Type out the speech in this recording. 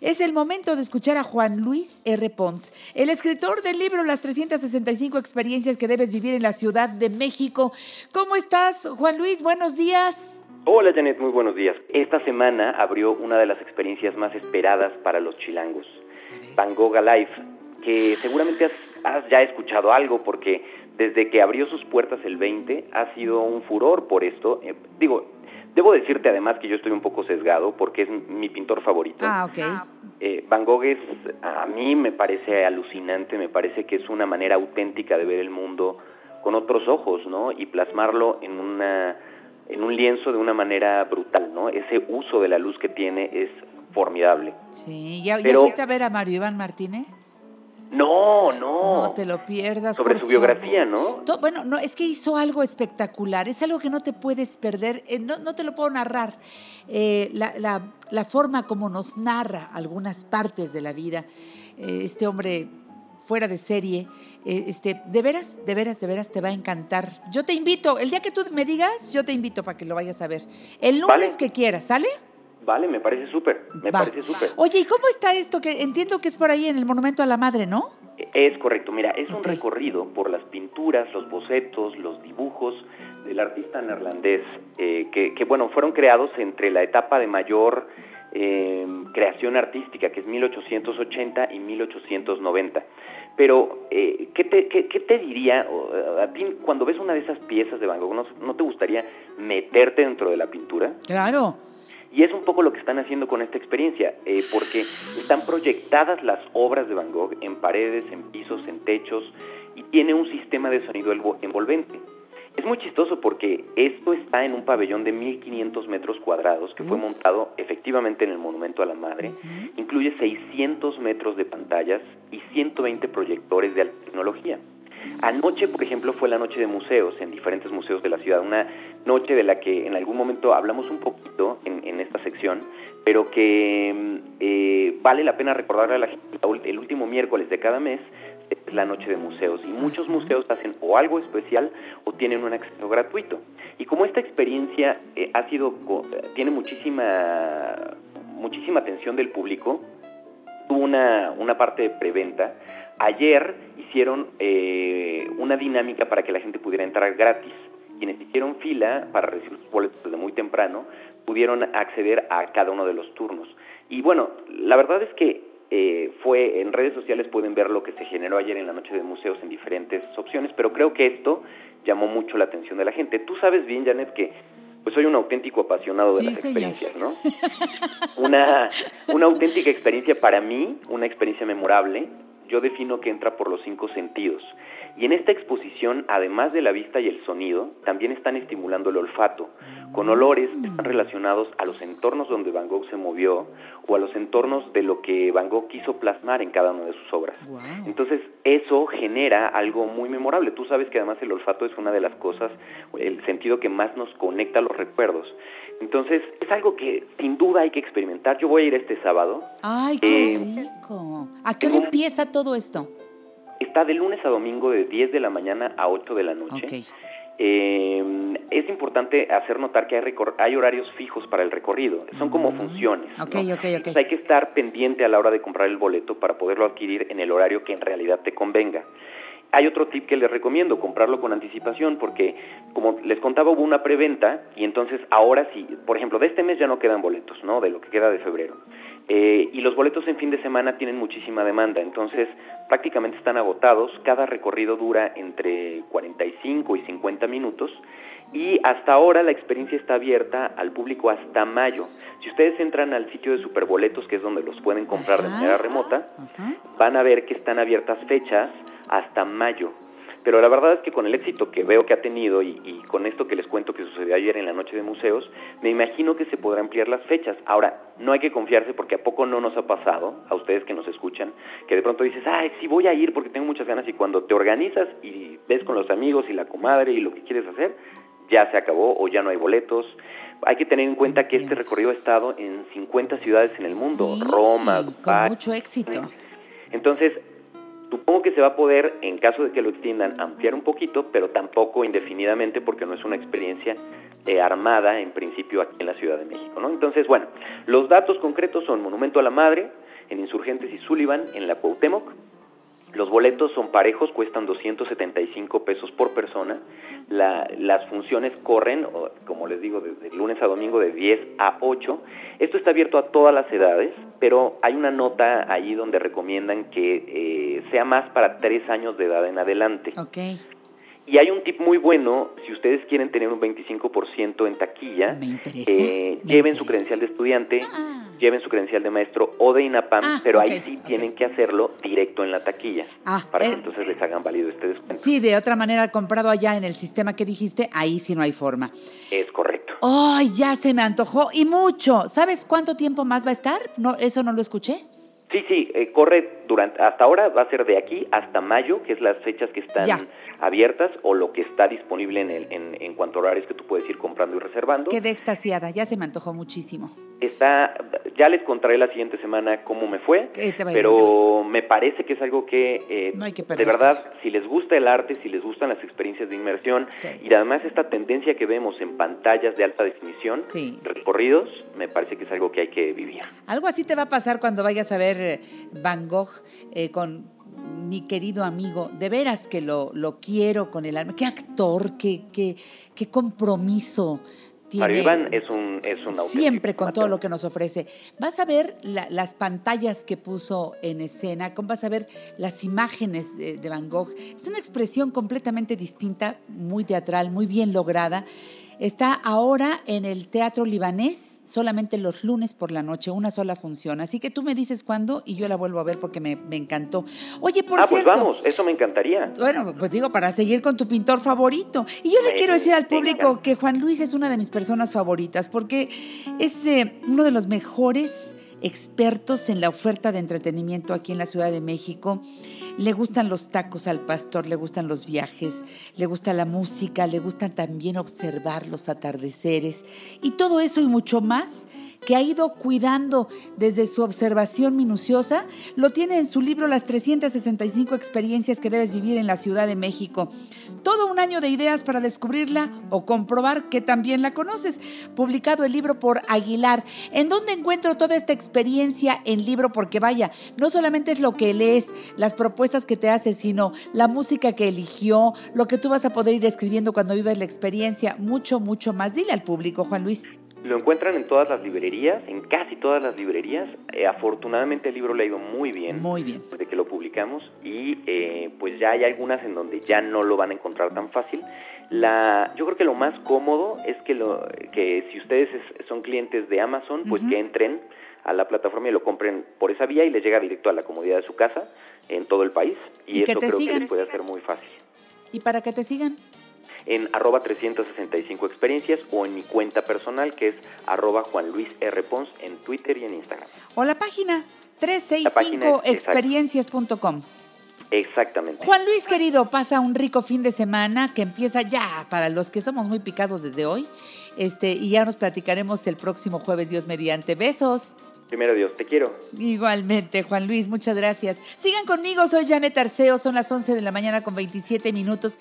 Es el momento de escuchar a Juan Luis R. Pons, el escritor del libro Las 365 experiencias que debes vivir en la Ciudad de México. ¿Cómo estás, Juan Luis? Buenos días. Hola Janet, muy buenos días. Esta semana abrió una de las experiencias más esperadas para los chilangos, Van Gogh Alive, que seguramente has, has ya escuchado algo porque desde que abrió sus puertas el 20 ha sido un furor por esto. Eh, digo, Debo decirte además que yo estoy un poco sesgado porque es mi pintor favorito. Ah, ok. Eh, Van Gogh es, a mí me parece alucinante, me parece que es una manera auténtica de ver el mundo con otros ojos, ¿no? Y plasmarlo en una en un lienzo de una manera brutal, ¿no? Ese uso de la luz que tiene es formidable. Sí, ¿ya, ya fuiste a ver a Mario Iván Martínez? No te lo pierdas. Sobre por su biografía. ¿no? To- Bueno, no, es que hizo algo espectacular, es algo que no te puedes perder, eh, no, no te lo puedo narrar. Eh, la, la- la forma como nos narra algunas partes de la vida, eh, este hombre fuera de serie, este, de veras, de veras, de veras te va a encantar. Yo te invito, el día que tú me digas, yo te invito para que lo vayas a ver. El lunes Vale. que quieras, ¿sale? Vale, me parece súper, me Va. parece súper. Oye, ¿y cómo está esto? Que entiendo que es por ahí en el Monumento a la Madre, ¿no? Es correcto, mira, es un recorrido por las pinturas, los bocetos, los dibujos del artista neerlandés, eh, que, que, bueno, fueron creados entre la etapa de mayor eh, creación artística, que es 1880 y 1890. Pero, eh, ¿qué, te, qué, qué te diría a ti cuando ves una de esas piezas de Van Gogh? ¿No, no te gustaría meterte dentro de la pintura? Claro. Y es un poco lo que están haciendo con esta experiencia, eh, porque están proyectadas las obras de Van Gogh en paredes, en pisos, en techos, y tiene un sistema de sonido envo- envolvente. Es muy chistoso porque esto está en un pabellón de 1500 metros cuadrados que fue montado efectivamente en el Monumento a la Madre. Incluye 600 metros de pantallas y 120 proyectores de alta tecnología. Anoche, por ejemplo, fue la noche de museos en diferentes museos de la ciudad, una noche de la que en algún momento hablamos un poquito en, en esta sección, pero que mm, eh, vale la pena recordarle a la gente, el último miércoles de cada mes es la noche de museos y muchos museos hacen o algo especial o tienen un acceso gratuito. Y como esta experiencia eh, ha sido co- tiene muchísima muchísima atención del público, tuvo una, una parte de preventa. Ayer hicieron eh, una dinámica para que la gente pudiera entrar gratis. Quienes hicieron fila para recibir sus boletos desde muy temprano pudieron acceder a cada uno de los turnos. Y bueno, la verdad es que eh, fue en redes sociales pueden ver lo que se generó ayer en la noche de museos en diferentes opciones, pero creo que esto llamó mucho la atención de la gente. Tú sabes bien, Janet, que pues soy un auténtico apasionado de Sí, las señor. experiencias, ¿no? una, una auténtica experiencia para mí, una experiencia memorable, yo defino que entra por los cinco sentidos. Y en esta exposición, además de la vista y el sonido, también están estimulando el olfato, con olores que están relacionados a los entornos donde Van Gogh se movió o a los entornos de lo que Van Gogh quiso plasmar en cada una de sus obras. Wow. Entonces, eso genera algo muy memorable. Tú sabes que además el olfato es una de las cosas, el sentido que más nos conecta a los recuerdos. Entonces, es algo que sin duda hay que experimentar. Yo voy a ir este sábado. Ay, qué Eh, rico. ¿A qué hora empieza todo esto? Está de lunes a domingo de 10 de la mañana a 8 de la noche. Eh, es importante hacer notar que hay, hay horarios fijos para el recorrido, son como funciones. Mm. Ok, ¿no? Entonces hay que estar pendiente a la hora de comprar el boleto para poderlo adquirir en el horario que en realidad te convenga. Hay otro tip que les recomiendo, comprarlo con anticipación, porque como les contaba hubo una preventa y entonces ahora sí, por ejemplo, de este mes ya no quedan boletos, ¿no? De lo que queda de febrero. Eh, y los boletos en fin de semana tienen muchísima demanda, entonces prácticamente están agotados. Cada recorrido dura entre 45 y 50 minutos y hasta ahora la experiencia está abierta al público hasta mayo. Si ustedes entran al sitio de Superboletos, que es donde los pueden comprar de manera remota, van a ver que están abiertas fechas hasta mayo. Pero la verdad es que con el éxito que veo que ha tenido y, y con esto que les cuento que sucedió ayer en la noche de museos, me imagino que se podrán ampliar las fechas. Ahora, no hay que confiarse porque a poco no nos ha pasado, a ustedes que nos escuchan, que de pronto dices, ay, sí voy a ir porque tengo muchas ganas y cuando te organizas y ves con los amigos y la comadre y lo que quieres hacer, ya se acabó o ya no hay boletos. Hay que tener en cuenta que este recorrido ha estado en 50 ciudades en el mundo, Sí, Roma, con mucho éxito. entonces, supongo que se va a poder, en caso de que lo extiendan, ampliar un poquito, pero tampoco indefinidamente porque no es una experiencia eh, armada en principio aquí en la Ciudad de México, ¿no? Entonces, bueno, los datos concretos son Monumento a la Madre, en Insurgentes y Sullivan, en la Cuauhtémoc. Los boletos son parejos, cuestan 275 pesos por persona. las funciones corren, como les digo, desde lunes a domingo de 10 a 8. Esto está abierto a todas las edades, pero hay una nota allí donde recomiendan que eh, sea más para tres años de edad en adelante. Okay. Y hay un tip muy bueno, si ustedes quieren tener un 25% en taquilla, eh, lleven su credencial de estudiante, ah. lleven su credencial de maestro o de INAPAM, ah, pero ahí sí tienen que hacerlo directo en la taquilla, ah, para que eh, entonces les hagan válido este descuento. Sí, de otra manera, comprado allá en el sistema que dijiste, ahí sí no hay forma. Es correcto. ¡Ay, ya se me antojó! Y mucho. ¿Sabes cuánto tiempo más va a estar? No, ¿Eso no lo escuché? Sí, sí, eh, corre durante, hasta ahora va a ser de aquí hasta mayo, que es las fechas que están abiertas o lo que está disponible en, el, en, en cuanto a horarios que tú puedes ir comprando y reservando. Quedé extasiada, ya se me antojó muchísimo. Está, ya les contaré la siguiente semana cómo me fue, pero me parece que es algo que, eh, de verdad, si les gusta el arte, si les gustan las experiencias de inmersión y además esta tendencia que vemos en pantallas de alta definición, recorridos, me parece que es algo que hay que vivir. Algo así te va a pasar cuando vayas a ver eh, Van Gogh eh, con mi querido amigo, de veras que lo, lo quiero con el alma. Qué actor, qué, qué, qué compromiso. Tiene, Iván es un, es un Siempre con todo lo que nos ofrece. Vas a ver las pantallas que puso en escena, vas a ver las imágenes de Van Gogh. Es una expresión completamente distinta, muy teatral, muy bien lograda. Está ahora en el Teatro Libanés, solamente los lunes por la noche, una sola función. Así que tú me dices cuándo y yo la vuelvo a ver porque me, encantó. Oye, por ah, pues vamos, eso me encantaría. Bueno, pues digo, para seguir con tu pintor favorito. Y yo le quiero decir al público que Juan Luis es una de mis personas favoritas porque es eh, uno de los mejores expertos en la oferta de entretenimiento aquí en la Ciudad de México. Le gustan los tacos al pastor, le gustan los viajes, le gusta la música, le gusta también observar los atardeceres y todo eso y mucho más que ha ido cuidando desde su observación minuciosa, lo tiene en su libro Las 365 experiencias que debes vivir en la Ciudad de México. Todo un año de ideas para descubrirla o comprobar que también la conoces. Publicado el libro por Aguilar. ¿En dónde encuentro toda esta experiencia en libro? Porque vaya, no solamente es lo que lees, las propuestas que te hace, sino la música que eligió, lo que tú vas a poder ir escribiendo cuando vives la experiencia, mucho, mucho más. Dile al público, Juan Luis. Lo encuentran en todas las librerías, en casi todas las librerías. Eh, afortunadamente el libro le ha ido muy bien. Muy bien. Desde que lo publicamos y eh, pues ya hay algunas en donde ya no lo van a encontrar tan fácil. La, yo creo que lo más cómodo es que, lo, que si ustedes son clientes de Amazon, pues que entren a la plataforma y lo compren por esa vía y les llega directo a la comodidad de su casa en todo el país. Y, eso creo que les puede hacer muy fácil. ¿Y para que te sigan? En arroba 365 experiencias o en mi cuenta personal que es arroba Juan Luis R. Pons en Twitter y en Instagram. O la página 365experiencias.com. Exactamente. Juan Luis, querido, pasa un rico fin de semana que empieza ya para los que somos muy picados desde hoy. Este, y ya nos platicaremos el próximo jueves, Dios mediante. Besos. Primero Dios, te quiero. Igualmente, Juan Luis, muchas gracias. Sigan conmigo, soy Janet Arceo, son las 11 de la mañana con 27 minutos.